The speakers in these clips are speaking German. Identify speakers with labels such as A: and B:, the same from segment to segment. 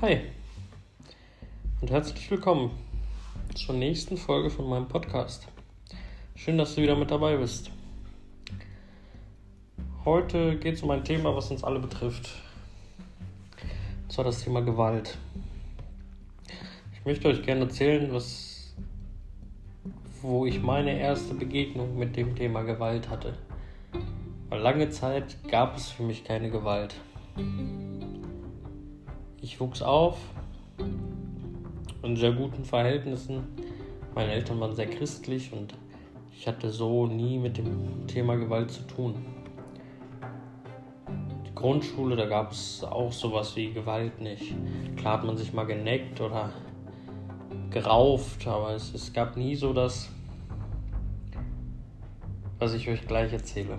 A: Hi und herzlich willkommen zur nächsten Folge von meinem Podcast. Schön, dass du wieder mit dabei bist. Heute geht es um ein Thema, was uns alle betrifft. Und zwar das Thema Gewalt. Ich möchte euch gerne erzählen, was, wo ich meine erste Begegnung mit dem Thema Gewalt hatte. Weil lange Zeit gab es für mich keine Gewalt. Ich wuchs auf in sehr guten Verhältnissen. Meine Eltern waren sehr christlich und ich hatte so nie mit dem Thema Gewalt zu tun. Die Grundschule, da gab es auch sowas wie Gewalt nicht. Klar hat man sich mal geneckt oder gerauft, aber es, es gab nie so das, was ich euch gleich erzähle.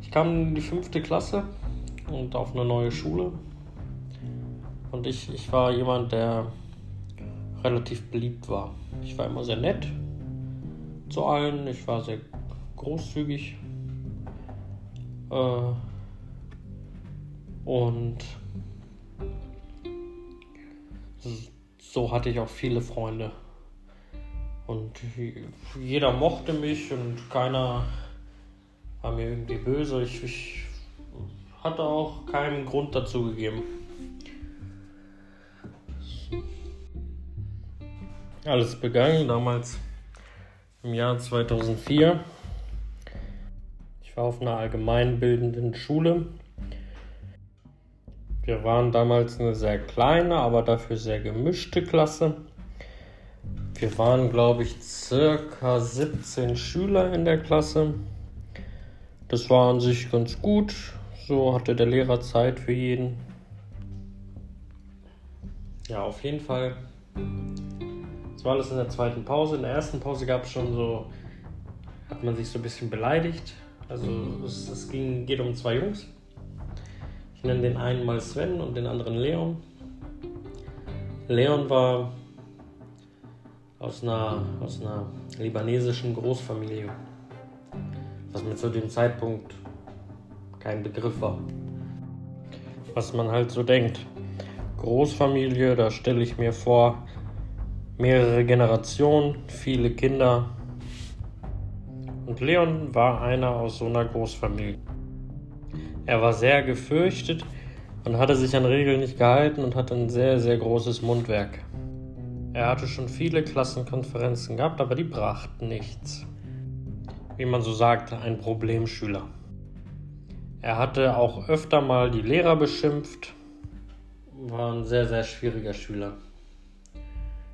A: Ich kam in die fünfte Klasse und auf eine neue Schule. Und ich, ich war jemand, der relativ beliebt war. Ich war immer sehr nett zu allen, ich war sehr großzügig. Äh, und so hatte ich auch viele Freunde. Und jeder mochte mich und keiner war mir irgendwie böse. Ich, ich hatte auch keinen Grund dazu gegeben. Alles begann damals im Jahr 2004. Ich war auf einer allgemeinbildenden Schule. Wir waren damals eine sehr kleine, aber dafür sehr gemischte Klasse. Wir waren, glaube ich, circa 17 Schüler in der Klasse. Das war an sich ganz gut. So hatte der Lehrer Zeit für jeden. Ja, auf jeden Fall. Das war alles in der zweiten Pause. In der ersten Pause gab es schon so, hat man sich so ein bisschen beleidigt. Also es, es ging, geht um zwei Jungs. Ich nenne den einen mal Sven und den anderen Leon. Leon war aus einer, aus einer libanesischen Großfamilie, was mir zu dem Zeitpunkt kein Begriff war. Was man halt so denkt. Großfamilie, da stelle ich mir vor, mehrere Generationen, viele Kinder. Und Leon war einer aus so einer Großfamilie. Er war sehr gefürchtet und hatte sich an Regeln nicht gehalten und hatte ein sehr, sehr großes Mundwerk. Er hatte schon viele Klassenkonferenzen gehabt, aber die brachten nichts. Wie man so sagte, ein Problemschüler. Er hatte auch öfter mal die Lehrer beschimpft. War ein sehr, sehr schwieriger Schüler.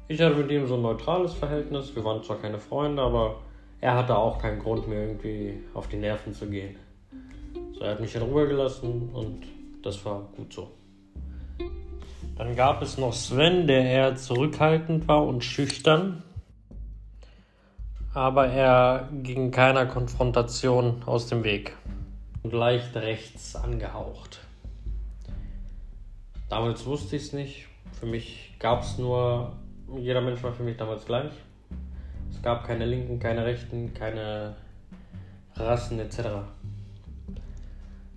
A: Ich hatte mit ihm so ein neutrales Verhältnis. Wir waren zwar keine Freunde, aber er hatte auch keinen Grund, mir irgendwie auf die Nerven zu gehen. So, er hat mich in Ruhe gelassen und das war gut so. Dann gab es noch Sven, der eher zurückhaltend war und schüchtern. Aber er ging keiner Konfrontation aus dem Weg und leicht rechts angehaucht. Damals wusste ich es nicht. Für mich gab es nur, jeder Mensch war für mich damals gleich. Es gab keine Linken, keine Rechten, keine Rassen etc.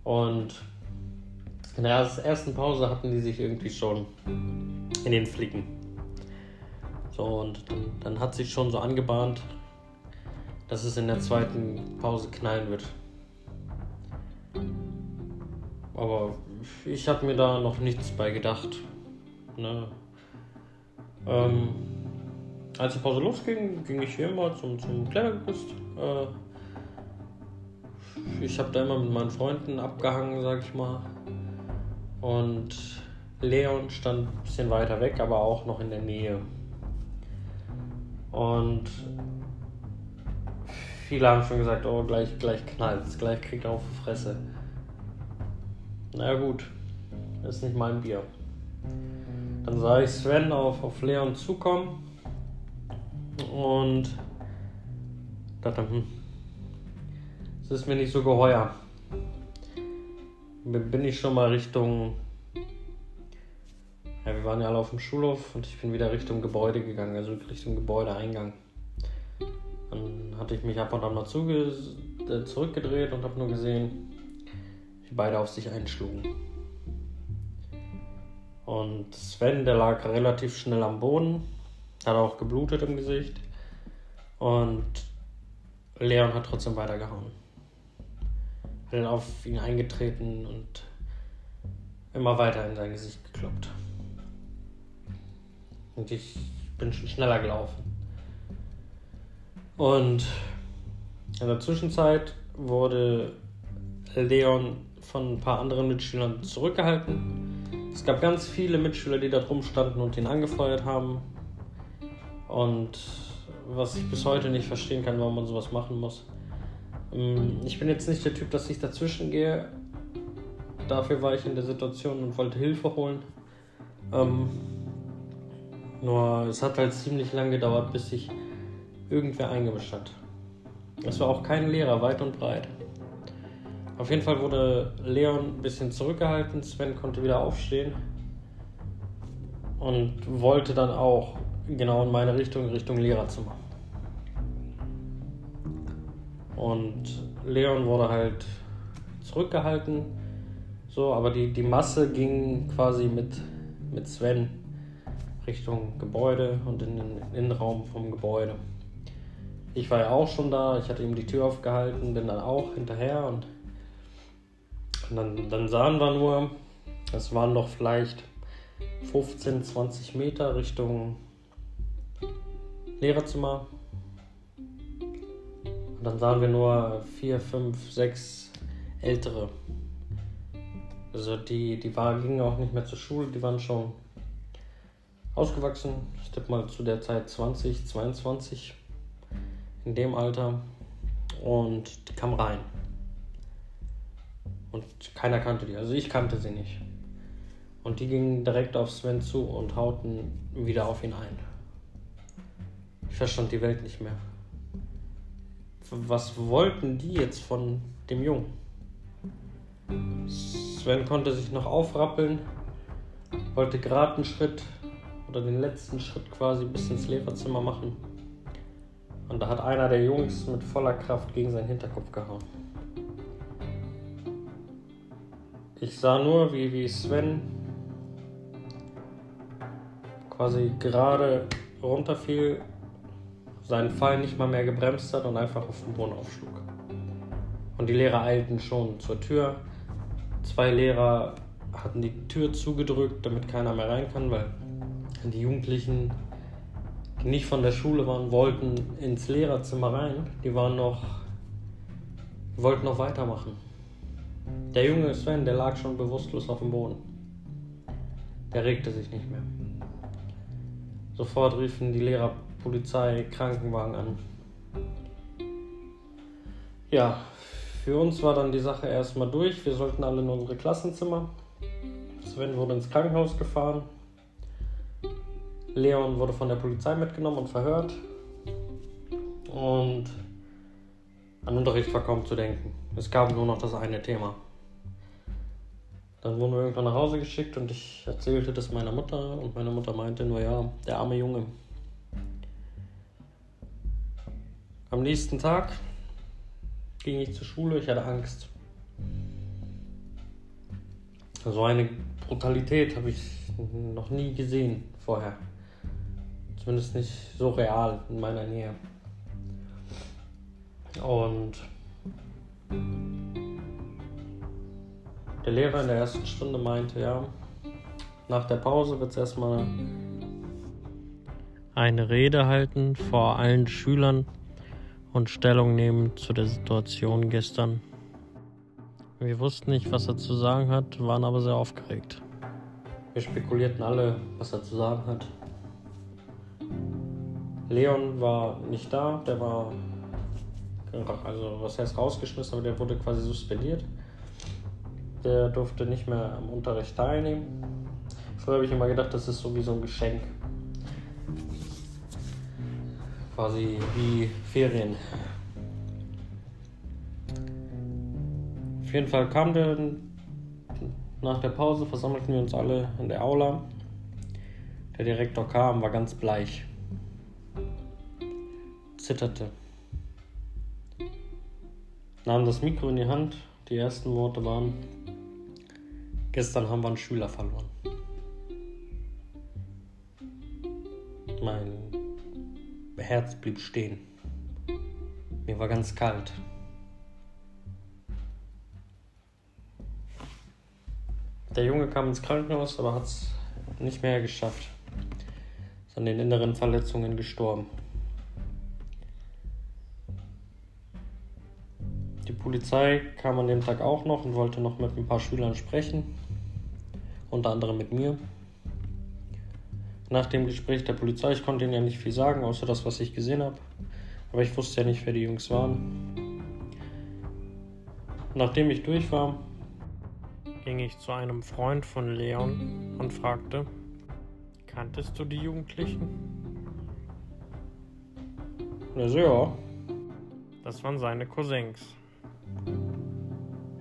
A: Und in der ersten Pause hatten die sich irgendwie schon in den Flicken. So, und dann, dann hat sich schon so angebahnt, dass es in der zweiten Pause knallen wird. Aber ich habe mir da noch nichts bei gedacht. Ne? Ähm, als die Pause losging, ging ich hier immer zum, zum Klettergerüst. Äh, ich habe da immer mit meinen Freunden abgehangen, sag ich mal. Und Leon stand ein bisschen weiter weg, aber auch noch in der Nähe. Und viele haben schon gesagt, oh, gleich, gleich knallt gleich kriegt er auf die Fresse. Na gut, ist nicht mein Bier. Dann sah ich Sven auf, auf Leon zukommen und dachte, hm, es ist mir nicht so geheuer. Bin ich schon mal Richtung. Ja, wir waren ja alle auf dem Schulhof und ich bin wieder Richtung Gebäude gegangen, also Richtung Gebäudeeingang. Dann hatte ich mich ab und an mal äh, zurückgedreht und habe nur gesehen, wie beide auf sich einschlugen. Und Sven, der lag relativ schnell am Boden, hat auch geblutet im Gesicht. Und Leon hat trotzdem weitergehauen. Hat dann auf ihn eingetreten und immer weiter in sein Gesicht gekloppt. Und ich bin schon schneller gelaufen. Und in der Zwischenzeit wurde Leon von ein paar anderen Mitschülern zurückgehalten. Es gab ganz viele Mitschüler, die da drum standen und ihn angefeuert haben. Und was ich bis heute nicht verstehen kann, warum man sowas machen muss. Ähm, ich bin jetzt nicht der Typ, dass ich dazwischen gehe. Dafür war ich in der Situation und wollte Hilfe holen. Ähm, nur es hat halt ziemlich lange gedauert, bis sich irgendwer eingemischt hat. Es war auch kein Lehrer, weit und breit. Auf jeden Fall wurde Leon ein bisschen zurückgehalten. Sven konnte wieder aufstehen und wollte dann auch genau in meine Richtung, Richtung Lehrerzimmer. Und Leon wurde halt zurückgehalten, so, aber die, die Masse ging quasi mit, mit Sven Richtung Gebäude und in den Innenraum vom Gebäude. Ich war ja auch schon da, ich hatte ihm die Tür aufgehalten, bin dann auch hinterher und, dann, dann sahen wir nur, es waren noch vielleicht 15, 20 Meter Richtung Lehrerzimmer. Und dann sahen wir nur vier, fünf, sechs ältere. Also die, die waren, gingen auch nicht mehr zur Schule, die waren schon ausgewachsen. Ich tippe mal zu der Zeit 20, 22 in dem Alter. Und die kam rein. Und keiner kannte die. Also ich kannte sie nicht. Und die gingen direkt auf Sven zu und hauten wieder auf ihn ein. Ich verstand die Welt nicht mehr. Was wollten die jetzt von dem Jungen? Sven konnte sich noch aufrappeln, wollte gerade einen Schritt oder den letzten Schritt quasi bis ins Lehrerzimmer machen. Und da hat einer der Jungs mit voller Kraft gegen seinen Hinterkopf gehauen. Ich sah nur, wie, wie Sven quasi gerade runterfiel, seinen Fall nicht mal mehr gebremst hat und einfach auf den Boden aufschlug. Und die Lehrer eilten schon zur Tür. Zwei Lehrer hatten die Tür zugedrückt, damit keiner mehr rein kann, weil die Jugendlichen die nicht von der Schule waren, wollten ins Lehrerzimmer rein. Die waren noch, wollten noch weitermachen. Der junge Sven, der lag schon bewusstlos auf dem Boden. Der regte sich nicht mehr. Sofort riefen die Lehrer Polizei, Krankenwagen an. Ja, für uns war dann die Sache erstmal durch. Wir sollten alle in unsere Klassenzimmer. Sven wurde ins Krankenhaus gefahren. Leon wurde von der Polizei mitgenommen und verhört. Und an Unterricht war kaum zu denken. Es gab nur noch das eine Thema. Dann wurden wir irgendwann nach Hause geschickt und ich erzählte das meiner Mutter und meine Mutter meinte nur, ja, der arme Junge. Am nächsten Tag ging ich zur Schule, ich hatte Angst. So eine Brutalität habe ich noch nie gesehen vorher. Zumindest nicht so real in meiner Nähe. Und der Lehrer in der ersten Stunde meinte, ja, nach der Pause wird es erstmal eine Rede halten vor allen Schülern und Stellung nehmen zu der Situation gestern. Wir wussten nicht, was er zu sagen hat, waren aber sehr aufgeregt. Wir spekulierten alle, was er zu sagen hat. Leon war nicht da, der war, also was heißt rausgeschmissen, aber der wurde quasi suspendiert. Der durfte nicht mehr am Unterricht teilnehmen. Früher habe ich immer gedacht, das ist so wie so ein Geschenk. Quasi wie Ferien. Auf jeden Fall kam der nach der Pause, versammelten wir uns alle in der Aula. Der Direktor kam, war ganz bleich zitterte nahm das Mikro in die Hand. Die ersten Worte waren, gestern haben wir einen Schüler verloren. Mein Herz blieb stehen. Mir war ganz kalt. Der Junge kam ins Krankenhaus, aber hat es nicht mehr geschafft. Ist an den inneren Verletzungen gestorben. Polizei kam an dem Tag auch noch und wollte noch mit ein paar Schülern sprechen, unter anderem mit mir. Nach dem Gespräch der Polizei, ich konnte ihnen ja nicht viel sagen, außer das, was ich gesehen habe. Aber ich wusste ja nicht, wer die Jungs waren. Nachdem ich durch war, ging ich zu einem Freund von Leon und fragte, kanntest du die Jugendlichen? Er so, ja. Das waren seine Cousins.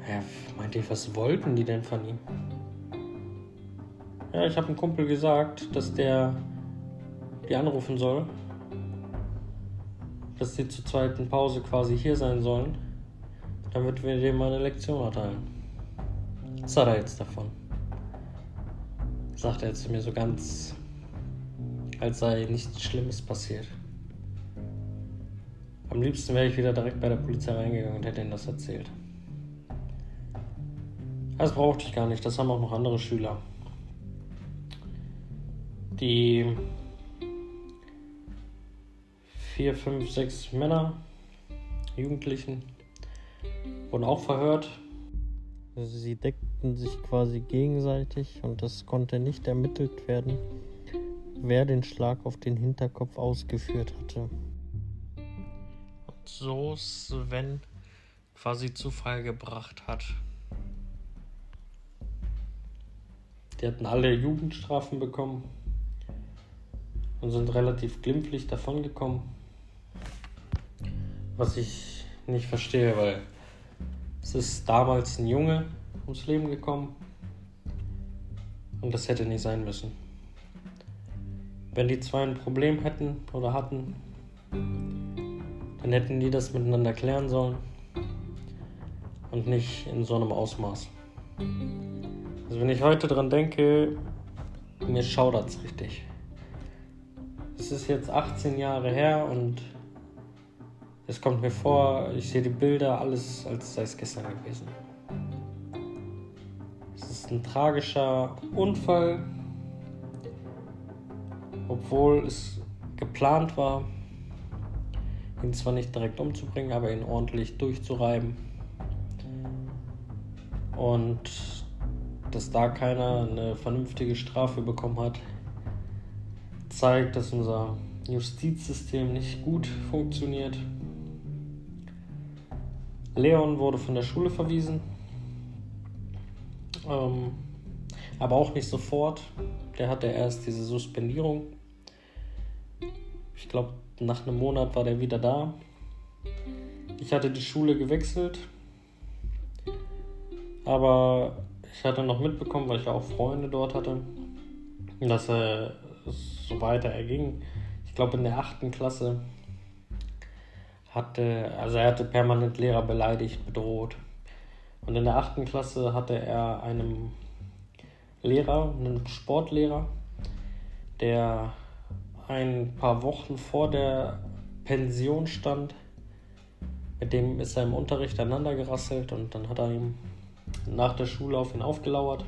A: Ja, meinte ich, was wollten die denn von ihm? Ja, ich habe einem Kumpel gesagt, dass der die anrufen soll. Dass die zur zweiten Pause quasi hier sein sollen. Damit wir dem eine Lektion erteilen. Was hat er jetzt davon? Sagt er zu mir so ganz, als sei nichts Schlimmes passiert. Am liebsten wäre ich wieder direkt bei der Polizei reingegangen und hätte ihnen das erzählt. Das brauchte ich gar nicht, das haben auch noch andere Schüler. Die vier, fünf, sechs Männer, Jugendlichen, wurden auch verhört sie deckten sich quasi gegenseitig und es konnte nicht ermittelt werden, wer den Schlag auf den Hinterkopf ausgeführt hatte. So Sven quasi zu Fall gebracht hat. Die hatten alle Jugendstrafen bekommen und sind relativ glimpflich davongekommen. Was ich nicht verstehe, weil es ist damals ein Junge ums Leben gekommen und das hätte nicht sein müssen. Wenn die zwei ein Problem hätten oder hatten, dann hätten die das miteinander klären sollen und nicht in so einem Ausmaß. Also wenn ich heute dran denke, mir schaudert es richtig. Es ist jetzt 18 Jahre her und es kommt mir vor, ich sehe die Bilder, alles als sei es gestern gewesen. Es ist ein tragischer Unfall, obwohl es geplant war, ihn zwar nicht direkt umzubringen, aber ihn ordentlich durchzureiben. Und dass da keiner eine vernünftige Strafe bekommen hat, zeigt, dass unser Justizsystem nicht gut funktioniert. Leon wurde von der Schule verwiesen. Ähm, aber auch nicht sofort. Der hatte erst diese Suspendierung. Ich glaube, nach einem Monat war der wieder da. Ich hatte die Schule gewechselt. Aber ich hatte noch mitbekommen, weil ich ja auch Freunde dort hatte, dass er so weiter erging. Ich glaube, in der achten Klasse hatte, also er hatte permanent Lehrer beleidigt, bedroht. Und in der achten Klasse hatte er einen Lehrer, einen Sportlehrer, der ein paar Wochen vor der Pension stand. Mit dem ist er im Unterricht aneinander gerasselt und dann hat er ihm nach der Schule auf ihn aufgelauert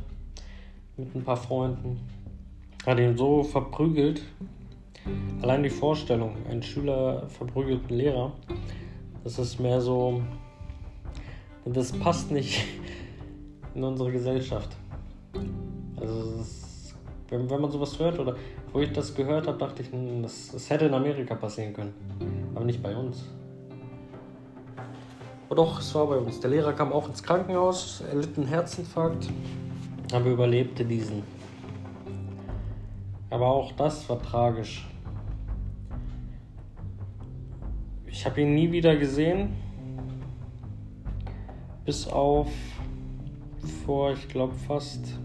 A: mit ein paar Freunden. Hat ihn so verprügelt, Allein die Vorstellung, ein Schüler verprügelt einen Lehrer, das ist mehr so, das passt nicht in unsere Gesellschaft. Also ist, wenn, wenn, man sowas hört oder wo ich das gehört habe, dachte ich, hm, das, das hätte in Amerika passieren können, aber nicht bei uns. Aber doch, es war bei uns. Der Lehrer kam auch ins Krankenhaus, er litt einen Herzinfarkt, aber überlebte diesen. Aber auch das war tragisch. Ich habe ihn nie wieder gesehen. Bis auf vor, ich glaube, fast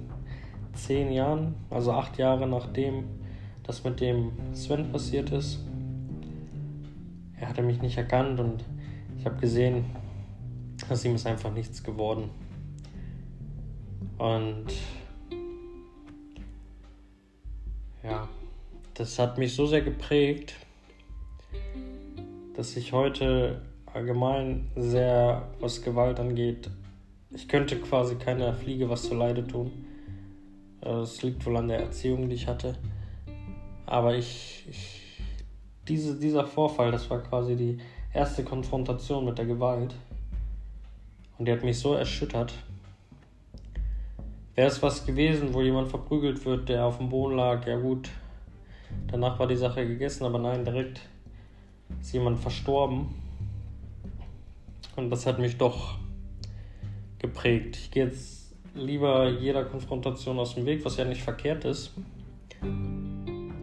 A: zehn Jahren, also acht Jahre nachdem das mit dem Sven passiert ist. Er hatte mich nicht erkannt und ich habe gesehen, aus ihm ist einfach nichts geworden. Und ja, das hat mich so sehr geprägt, dass ich heute allgemein sehr, was Gewalt angeht, ich könnte quasi keiner Fliege was zu Leide tun. Es liegt wohl an der Erziehung, die ich hatte. Aber ich, ich diese, dieser Vorfall, das war quasi die erste Konfrontation mit der Gewalt. Und die hat mich so erschüttert. Wäre es was gewesen, wo jemand verprügelt wird, der auf dem Boden lag, ja gut, danach war die Sache gegessen, aber nein, direkt ist jemand verstorben. Und das hat mich doch geprägt. Ich gehe jetzt lieber jeder Konfrontation aus dem Weg, was ja nicht verkehrt ist.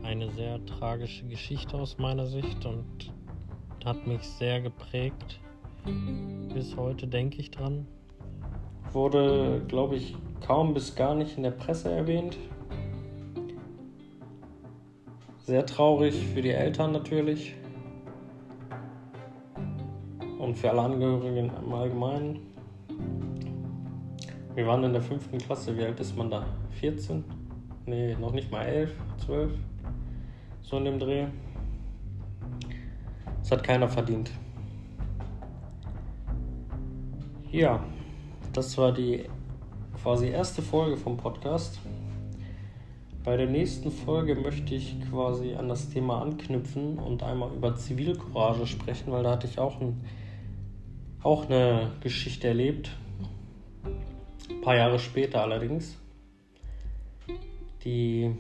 A: Eine sehr tragische Geschichte aus meiner Sicht und hat mich sehr geprägt. Bis heute denke ich dran. Wurde, glaube ich, kaum bis gar nicht in der Presse erwähnt. Sehr traurig für die Eltern natürlich und für alle Angehörigen im Allgemeinen. Wir waren in der fünften Klasse. Wie alt ist man da? 14? Nee, noch nicht mal 11, 12. So in dem Dreh. Das hat keiner verdient. Ja, das war die quasi erste Folge vom Podcast. Bei der nächsten Folge möchte ich quasi an das Thema anknüpfen und einmal über Zivilcourage sprechen, weil da hatte ich auch, ein, auch eine Geschichte erlebt. Paar Jahre später allerdings. Die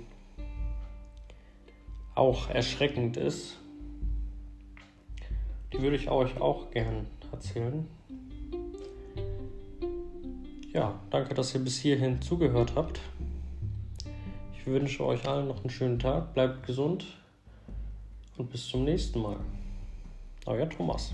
A: auch erschreckend ist. Die würde ich euch auch gern erzählen. Ja, danke, dass ihr bis hierhin zugehört habt. Ich wünsche euch allen noch einen schönen Tag, bleibt gesund und bis zum nächsten Mal. Euer Thomas.